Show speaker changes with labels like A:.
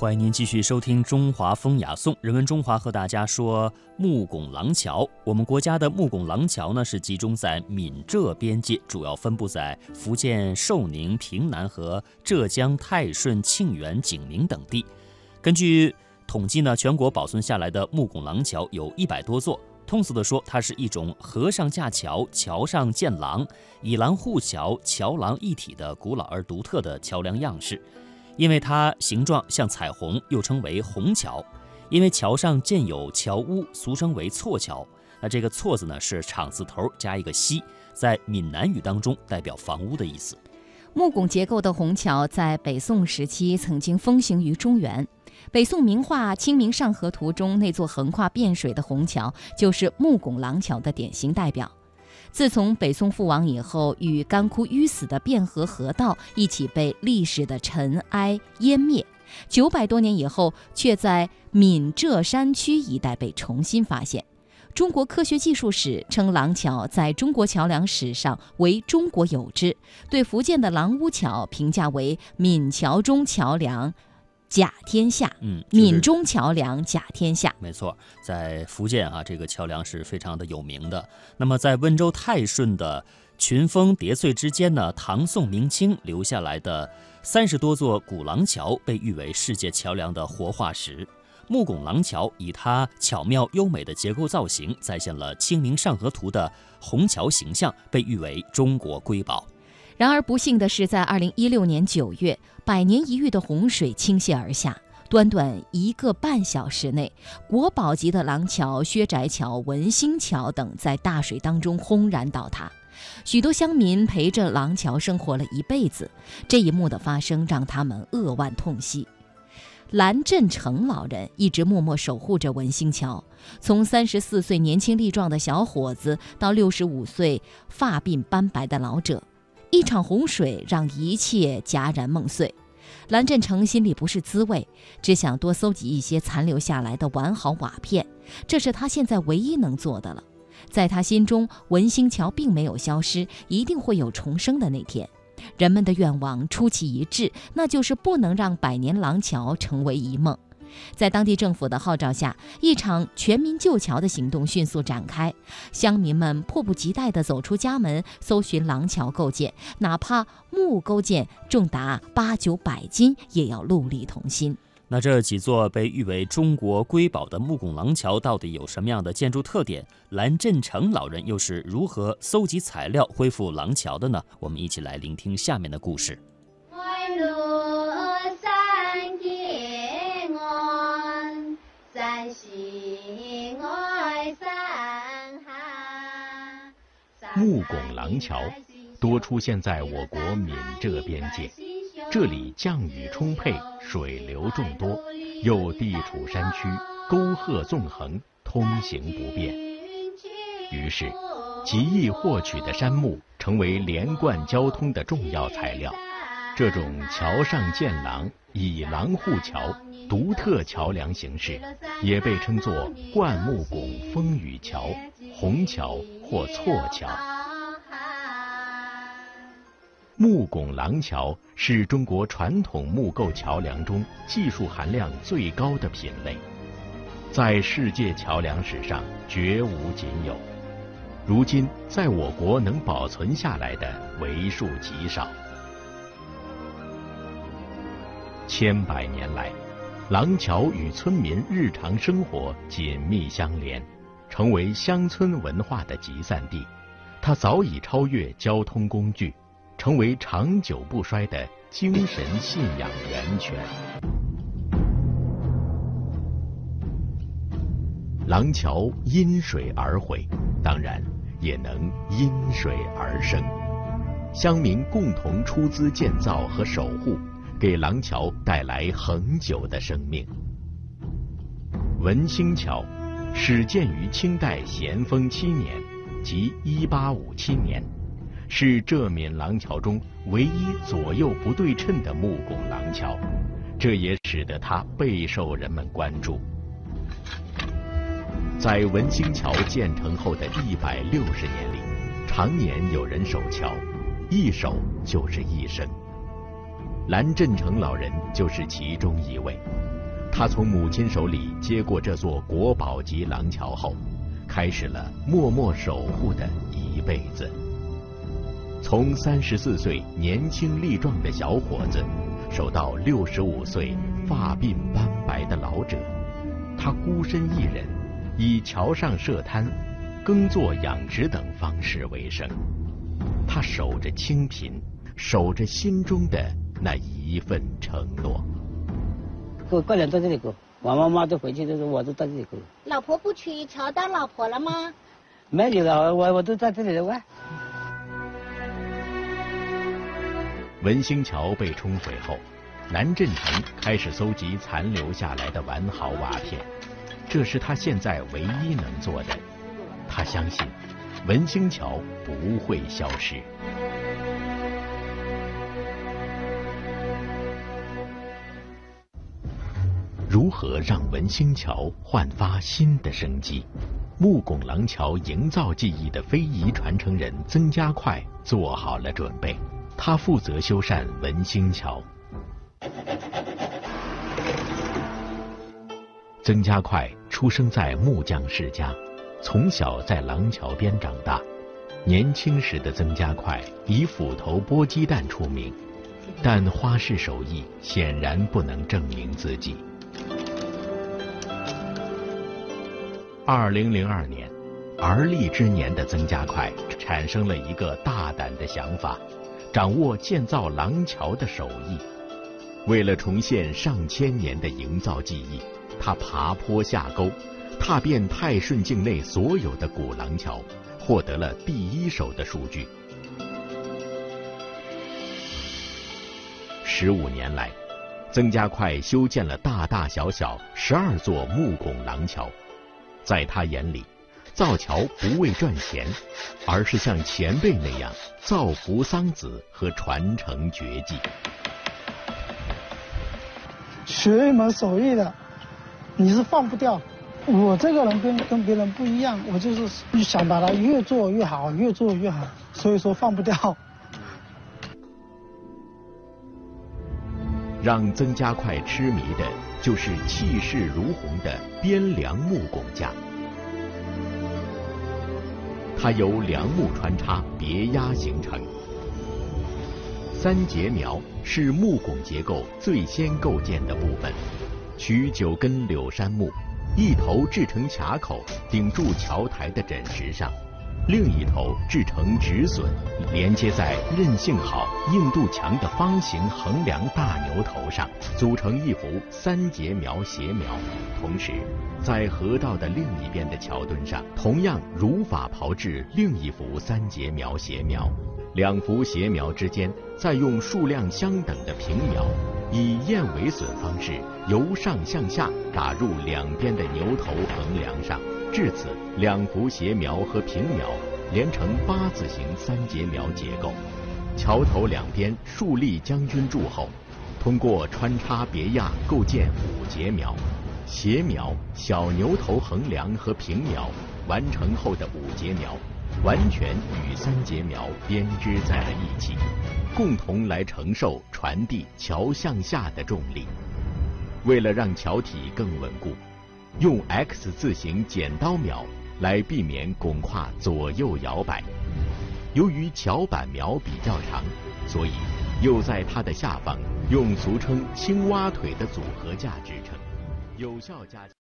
A: 欢迎您继续收听《中华风雅颂》，人文中华和大家说木拱廊桥。我们国家的木拱廊桥呢，是集中在闽浙边界，主要分布在福建寿宁、平南和浙江泰顺、庆元、景宁等地。根据统计呢，全国保存下来的木拱廊桥有一百多座。通俗地说，它是一种河上架桥、桥上建廊、以廊护桥、桥廊一体的古老而独特的桥梁样式。因为它形状像彩虹，又称为虹桥。因为桥上建有桥屋，俗称为错桥。那这个错字呢，是厂字头加一个西，在闽南语当中代表房屋的意思。
B: 木拱结构的虹桥在北宋时期曾经风行于中原。北宋名画《清明上河图》中那座横跨汴水的虹桥，就是木拱廊桥的典型代表。自从北宋覆亡以后，与干枯淤死的汴河河道一起被历史的尘埃湮灭，九百多年以后，却在闽浙山区一带被重新发现。中国科学技术史称廊桥在中国桥梁史上为中国有之，对福建的廊屋桥评价为闽桥中桥梁。甲天下，
A: 嗯，
B: 闽中桥梁甲天下，
A: 没错，在福建啊，这个桥梁是非常的有名的。那么在温州泰顺的群峰叠翠之间呢，唐宋明清留下来的三十多座古廊桥，被誉为世界桥梁的活化石。木拱廊桥以它巧妙优美的结构造型，再现了《清明上河图》的虹桥形象，被誉为中国瑰宝。
B: 然而不幸的是，在二零一六年九月，百年一遇的洪水倾泻而下，短短一个半小时内，国宝级的廊桥薛宅桥、文兴桥等在大水当中轰然倒塌，许多乡民陪着廊桥生活了一辈子。这一幕的发生让他们扼腕痛惜。蓝振成老人一直默默守护着文兴桥，从三十四岁年轻力壮的小伙子到六十五岁发鬓斑白的老者。一场洪水让一切戛然梦碎，蓝振成心里不是滋味，只想多搜集一些残留下来的完好瓦片，这是他现在唯一能做的了。在他心中，文兴桥并没有消失，一定会有重生的那天。人们的愿望出奇一致，那就是不能让百年廊桥成为一梦。在当地政府的号召下，一场全民救桥的行动迅速展开。乡民们迫不及待地走出家门，搜寻廊桥构件，哪怕木构件重达八九百斤，也要戮力同心。
A: 那这几座被誉为中国瑰宝的木拱廊桥，到底有什么样的建筑特点？蓝振成老人又是如何搜集材料恢复廊桥的呢？我们一起来聆听下面的故事。
C: 木拱廊桥多出现在我国闽浙边界，这里降雨充沛，水流众多，又地处山区，沟壑纵横，通行不便。于是，极易获取的杉木成为连贯交通的重要材料。这种桥上建廊、以廊护桥、独特桥梁形式，也被称作灌木拱风雨桥、虹桥。或错桥，木拱廊桥是中国传统木构桥梁中技术含量最高的品类，在世界桥梁史上绝无仅有。如今，在我国能保存下来的为数极少。千百年来，廊桥与村民日常生活紧密相连。成为乡村文化的集散地，它早已超越交通工具，成为长久不衰的精神信仰源泉。廊桥因水而毁，当然也能因水而生。乡民共同出资建造和守护，给廊桥带来恒久的生命。文兴桥。始建于清代咸丰七年，即一八五七年，是浙闽廊桥中唯一左右不对称的木拱廊桥，这也使得它备受人们关注。在文兴桥建成后的一百六十年里，常年有人守桥，一守就是一生。蓝振成老人就是其中一位。他从母亲手里接过这座国宝级廊桥后，开始了默默守护的一辈子。从三十四岁年轻力壮的小伙子，守到六十五岁发鬓斑白的老者，他孤身一人，以桥上设摊、耕作养殖等方式为生。他守着清贫，守着心中的那一份承诺。
D: 过过年在这里过，我妈妈都回去的时候，我都在这里过。
E: 老婆不娶乔当老婆了吗？
D: 没有了，我我都在这里玩。
C: 文兴桥被冲毁后，南振成开始搜集残留下来的完好瓦片，这是他现在唯一能做的。他相信，文兴桥不会消失。如何让文兴桥焕发新的生机？木拱廊桥营造技艺的非遗传承人曾家快做好了准备，他负责修缮文兴桥。曾家快出生在木匠世家，从小在廊桥边长大。年轻时的曾家快以斧头剥鸡蛋出名，但花式手艺显然不能证明自己。二零零二年，而立之年的曾家快产生了一个大胆的想法，掌握建造廊桥的手艺。为了重现上千年的营造技艺，他爬坡下沟，踏遍泰顺境内所有的古廊桥，获得了第一手的数据。十五年来，曾家快修建了大大小小十二座木拱廊桥。在他眼里，造桥不为赚钱，而是像前辈那样造福桑梓和传承绝技。
F: 学一门手艺的，你是放不掉。我这个人跟跟别人不一样，我就是想把它越做越好，越做越好，所以说放不掉。
C: 让曾家快痴迷的就是气势如虹的边梁木拱架。它由梁木穿插别压形成。三节苗是木拱结构最先构建的部分，取九根柳杉木，一头制成卡口，顶住桥台的枕石上。另一头制成止损，连接在韧性好、硬度强的方形横梁大牛头上，组成一幅三节苗斜苗。同时，在河道的另一边的桥墩上，同样如法炮制另一幅三节苗斜苗。两幅斜苗之间，再用数量相等的平苗，以燕尾榫方式由上向下打入两边的牛头横梁上。至此，两幅斜苗和平苗连成八字形三节苗结构。桥头两边竖立将军柱后，通过穿插别压构建五节苗。斜苗、小牛头横梁和平苗完成后的五节苗，完全与三节苗编织在了一起，共同来承受传递桥向下的重力。为了让桥体更稳固。用 X 字形剪刀苗来避免拱跨左右摇摆。由于桥板苗比较长，所以又在它的下方用俗称青蛙腿的组合架支撑，有效加强。